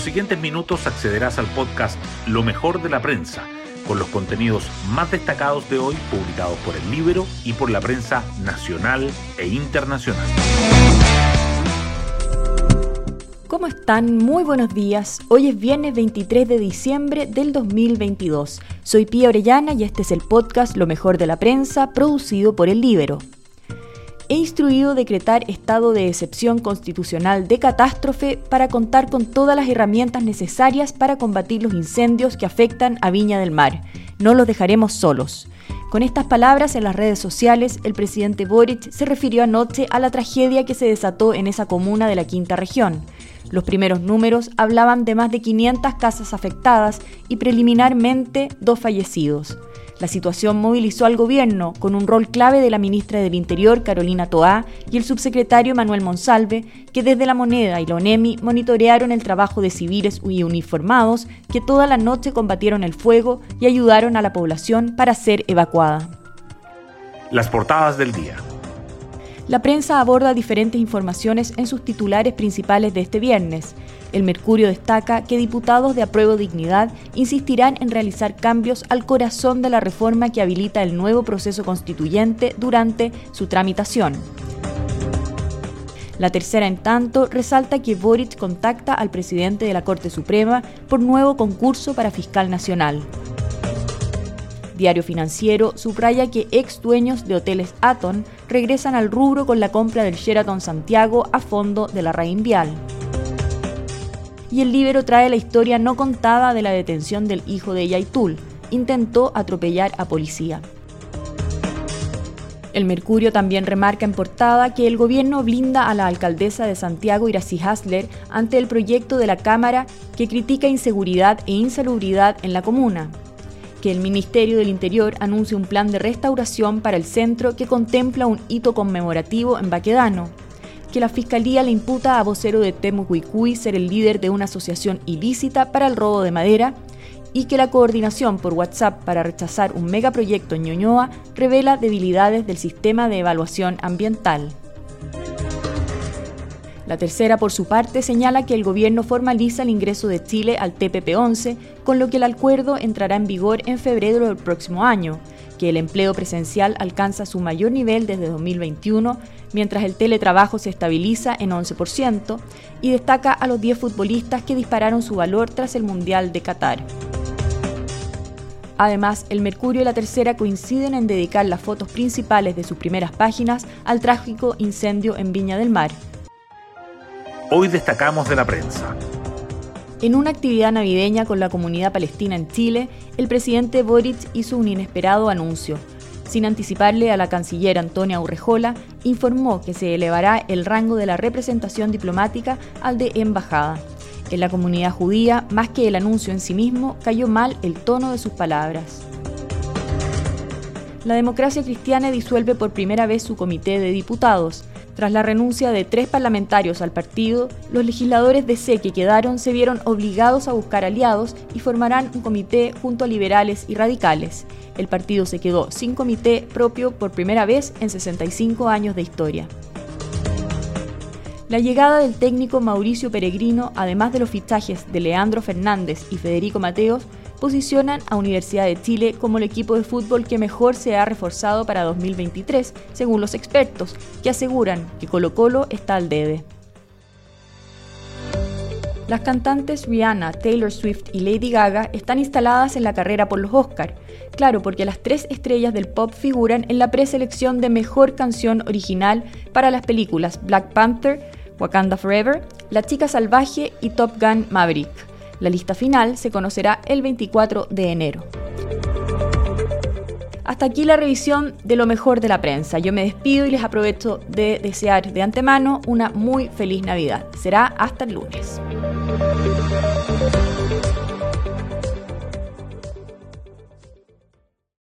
los siguientes minutos accederás al podcast Lo mejor de la prensa, con los contenidos más destacados de hoy publicados por el Libro y por la prensa nacional e internacional. ¿Cómo están? Muy buenos días. Hoy es viernes 23 de diciembre del 2022. Soy Pía Orellana y este es el podcast Lo mejor de la prensa, producido por el Libero he instruido decretar estado de excepción constitucional de catástrofe para contar con todas las herramientas necesarias para combatir los incendios que afectan a Viña del Mar. No los dejaremos solos. Con estas palabras en las redes sociales, el presidente Boric se refirió anoche a la tragedia que se desató en esa comuna de la quinta región. Los primeros números hablaban de más de 500 casas afectadas y preliminarmente dos fallecidos. La situación movilizó al gobierno, con un rol clave de la ministra del Interior, Carolina Toá, y el subsecretario Manuel Monsalve, que desde la moneda y la ONEMI monitorearon el trabajo de civiles y uniformados que toda la noche combatieron el fuego y ayudaron a la población para ser evacuada. Las portadas del día. La prensa aborda diferentes informaciones en sus titulares principales de este viernes. El Mercurio destaca que diputados de Apruebo Dignidad insistirán en realizar cambios al corazón de la reforma que habilita el nuevo proceso constituyente durante su tramitación. La tercera, en tanto, resalta que Boric contacta al presidente de la Corte Suprema por nuevo concurso para fiscal nacional. Diario Financiero subraya que ex dueños de hoteles Aton regresan al rubro con la compra del Sheraton Santiago a fondo de la Vial y el libro trae la historia no contada de la detención del hijo de Yaitul. Intentó atropellar a policía. El Mercurio también remarca en portada que el gobierno blinda a la alcaldesa de Santiago, Iracy Hasler, ante el proyecto de la Cámara que critica inseguridad e insalubridad en la comuna. Que el Ministerio del Interior anuncie un plan de restauración para el centro que contempla un hito conmemorativo en Baquedano que la Fiscalía le imputa a vocero de Temucuicui ser el líder de una asociación ilícita para el robo de madera y que la coordinación por WhatsApp para rechazar un megaproyecto en Ñuñoa revela debilidades del sistema de evaluación ambiental. La tercera, por su parte, señala que el gobierno formaliza el ingreso de Chile al TPP-11, con lo que el acuerdo entrará en vigor en febrero del próximo año, que el empleo presencial alcanza su mayor nivel desde 2021, mientras el teletrabajo se estabiliza en 11%, y destaca a los 10 futbolistas que dispararon su valor tras el Mundial de Qatar. Además, el Mercurio y la Tercera coinciden en dedicar las fotos principales de sus primeras páginas al trágico incendio en Viña del Mar. Hoy destacamos de la prensa. En una actividad navideña con la comunidad palestina en Chile, el presidente Boric hizo un inesperado anuncio. Sin anticiparle a la canciller Antonia Urrejola, informó que se elevará el rango de la representación diplomática al de embajada. En la comunidad judía, más que el anuncio en sí mismo, cayó mal el tono de sus palabras. La democracia cristiana disuelve por primera vez su comité de diputados. Tras la renuncia de tres parlamentarios al partido, los legisladores de C que quedaron se vieron obligados a buscar aliados y formarán un comité junto a liberales y radicales. El partido se quedó sin comité propio por primera vez en 65 años de historia. La llegada del técnico Mauricio Peregrino, además de los fichajes de Leandro Fernández y Federico Mateos, posicionan a Universidad de Chile como el equipo de fútbol que mejor se ha reforzado para 2023, según los expertos, que aseguran que Colo Colo está al debe. Las cantantes Rihanna, Taylor Swift y Lady Gaga están instaladas en la carrera por los Oscar. Claro, porque las tres estrellas del pop figuran en la preselección de mejor canción original para las películas Black Panther, Wakanda Forever, La Chica Salvaje y Top Gun Maverick. La lista final se conocerá el 24 de enero. Hasta aquí la revisión de lo mejor de la prensa. Yo me despido y les aprovecho de desear de antemano una muy feliz Navidad. Será hasta el lunes.